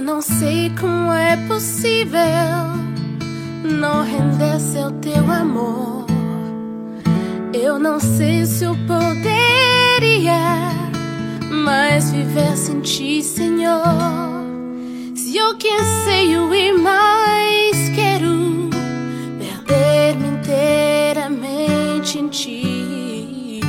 Eu não sei como é possível não render-se ao teu amor. Eu não sei se eu poderia mais viver sem ti, Senhor. Se eu que anseio e mais quero perder-me inteiramente em ti.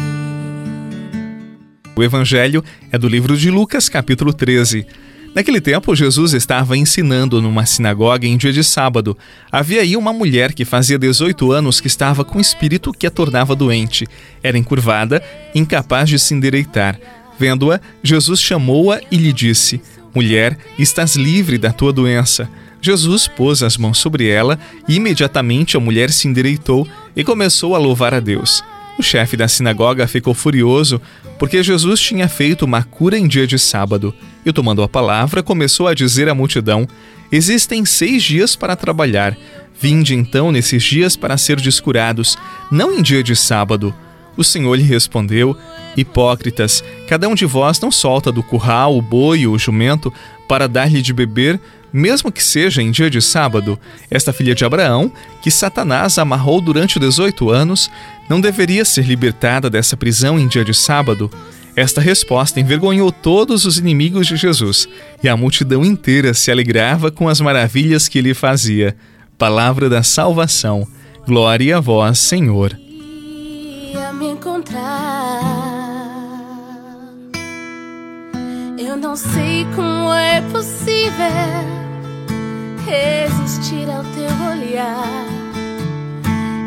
O Evangelho é do livro de Lucas, capítulo 13. Naquele tempo, Jesus estava ensinando numa sinagoga em dia de sábado. Havia aí uma mulher que fazia 18 anos que estava com espírito que a tornava doente. Era encurvada, incapaz de se endireitar. Vendo-a, Jesus chamou-a e lhe disse: Mulher, estás livre da tua doença. Jesus pôs as mãos sobre ela e imediatamente a mulher se endireitou e começou a louvar a Deus. O chefe da sinagoga ficou furioso porque Jesus tinha feito uma cura em dia de sábado e, tomando a palavra, começou a dizer à multidão: Existem seis dias para trabalhar. Vinde então nesses dias para ser descurados, não em dia de sábado. O Senhor lhe respondeu: Hipócritas, cada um de vós não solta do curral o boi ou o jumento para dar-lhe de beber, mesmo que seja em dia de sábado. Esta filha de Abraão, que Satanás amarrou durante 18 anos, não deveria ser libertada dessa prisão em dia de sábado? Esta resposta envergonhou todos os inimigos de Jesus, e a multidão inteira se alegrava com as maravilhas que ele fazia. Palavra da salvação. Glória a vós, Senhor. Me encontrar. Eu não sei como é possível resistir ao teu olhar.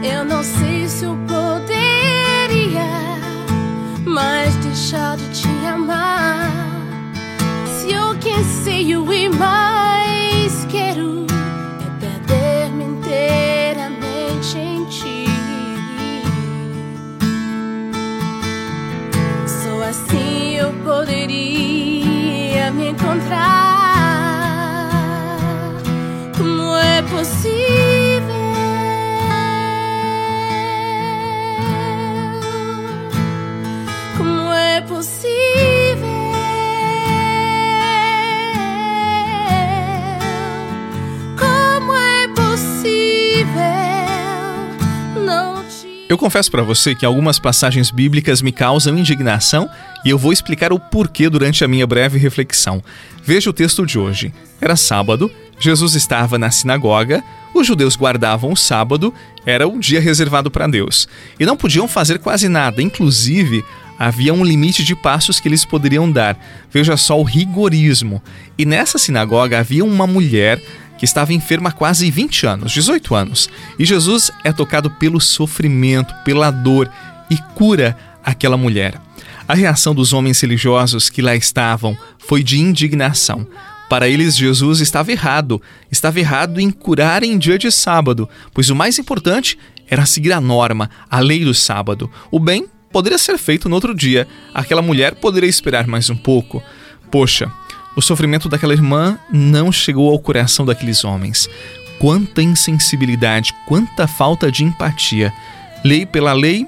Eu não sei se eu poderia mais deixar de te amar. Se eu que anseio e mais quero é perder-me inteiramente em ti. Só assim eu poderia me encontrar. Eu confesso para você que algumas passagens bíblicas me causam indignação e eu vou explicar o porquê durante a minha breve reflexão. Veja o texto de hoje. Era sábado, Jesus estava na sinagoga, os judeus guardavam o sábado, era o dia reservado para Deus, e não podiam fazer quase nada, inclusive havia um limite de passos que eles poderiam dar. Veja só o rigorismo. E nessa sinagoga havia uma mulher que estava enferma há quase 20 anos, 18 anos. E Jesus é tocado pelo sofrimento, pela dor e cura aquela mulher. A reação dos homens religiosos que lá estavam foi de indignação. Para eles, Jesus estava errado. Estava errado em curar em dia de sábado, pois o mais importante era seguir a norma, a lei do sábado. O bem poderia ser feito no outro dia. Aquela mulher poderia esperar mais um pouco. Poxa, o sofrimento daquela irmã não chegou ao coração daqueles homens. Quanta insensibilidade, quanta falta de empatia. Lei pela lei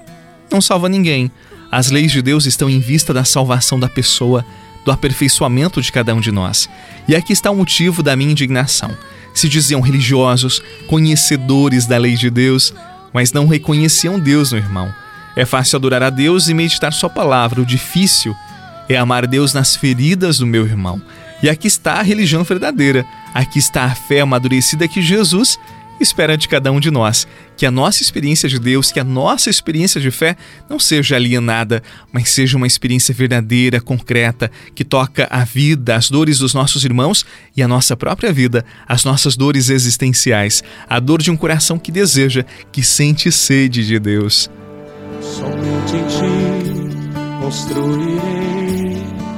não salva ninguém. As leis de Deus estão em vista da salvação da pessoa, do aperfeiçoamento de cada um de nós. E aqui está o motivo da minha indignação. Se diziam religiosos, conhecedores da lei de Deus, mas não reconheciam Deus no irmão. É fácil adorar a Deus e meditar Sua palavra. O difícil é amar Deus nas feridas do meu irmão. E aqui está a religião verdadeira. Aqui está a fé amadurecida que Jesus espera de cada um de nós. Que a nossa experiência de Deus, que a nossa experiência de fé não seja alienada, mas seja uma experiência verdadeira, concreta, que toca a vida, as dores dos nossos irmãos e a nossa própria vida, as nossas dores existenciais, a dor de um coração que deseja, que sente sede de Deus. Somente em ti construirei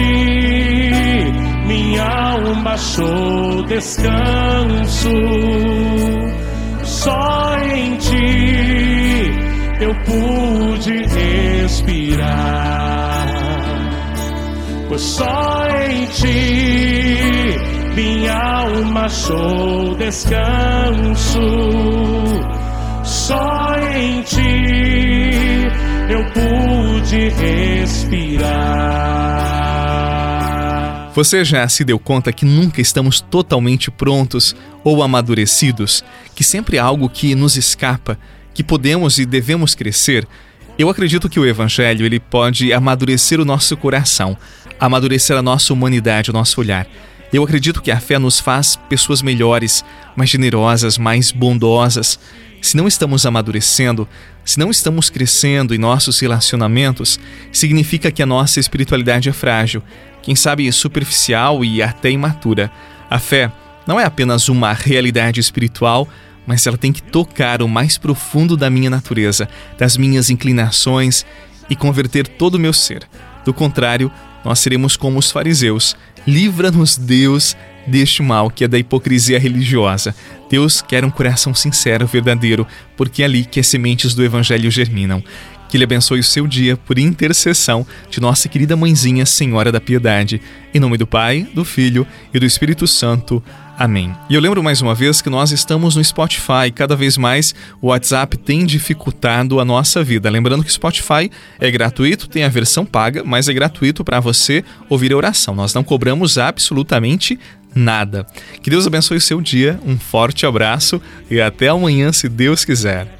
ti minha alma achou descanso. Só em ti eu pude respirar. Pois só em ti minha alma achou descanso. Só em ti eu pude respirar. Você já se deu conta que nunca estamos totalmente prontos ou amadurecidos? Que sempre há algo que nos escapa, que podemos e devemos crescer? Eu acredito que o Evangelho ele pode amadurecer o nosso coração, amadurecer a nossa humanidade, o nosso olhar. Eu acredito que a fé nos faz pessoas melhores, mais generosas, mais bondosas. Se não estamos amadurecendo, se não estamos crescendo em nossos relacionamentos, significa que a nossa espiritualidade é frágil, quem sabe superficial e até imatura. A fé não é apenas uma realidade espiritual, mas ela tem que tocar o mais profundo da minha natureza, das minhas inclinações e converter todo o meu ser. Do contrário, nós seremos como os fariseus. Livra-nos, Deus, deste mal que é da hipocrisia religiosa. Deus quer um coração sincero, verdadeiro, porque é ali que as sementes do Evangelho germinam. Que Ele abençoe o seu dia por intercessão de nossa querida mãezinha Senhora da Piedade. Em nome do Pai, do Filho e do Espírito Santo. Amém. E eu lembro mais uma vez que nós estamos no Spotify. Cada vez mais o WhatsApp tem dificultado a nossa vida. Lembrando que o Spotify é gratuito, tem a versão paga, mas é gratuito para você ouvir a oração. Nós não cobramos absolutamente nada. Que Deus abençoe o seu dia. Um forte abraço e até amanhã, se Deus quiser.